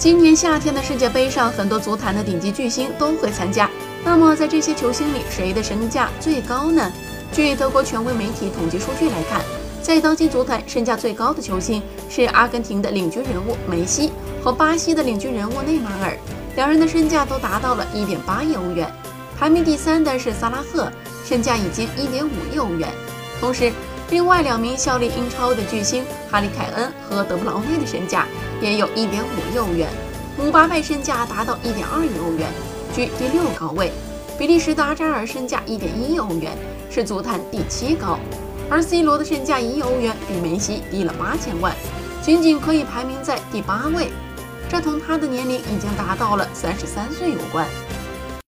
今年夏天的世界杯上，很多足坛的顶级巨星都会参加。那么，在这些球星里，谁的身价最高呢？据德国权威媒体统计数据来看，在当今足坛身价最高的球星是阿根廷的领军人物梅西和巴西的领军人物内马尔，两人的身价都达到了1.8亿欧元。排名第三的是萨拉赫，身价已经1.5亿欧元。同时，另外两名效力英超的巨星哈里凯恩和德布劳内的身价也有一点五亿欧元，姆巴佩身价达到一点二亿欧元，居第六高位。比利时的阿扎尔身价一点一亿欧元，是足坛第七高，而 C 罗的身价一亿欧元比梅西低了八千万，仅仅可以排名在第八位，这同他的年龄已经达到了三十三岁有关。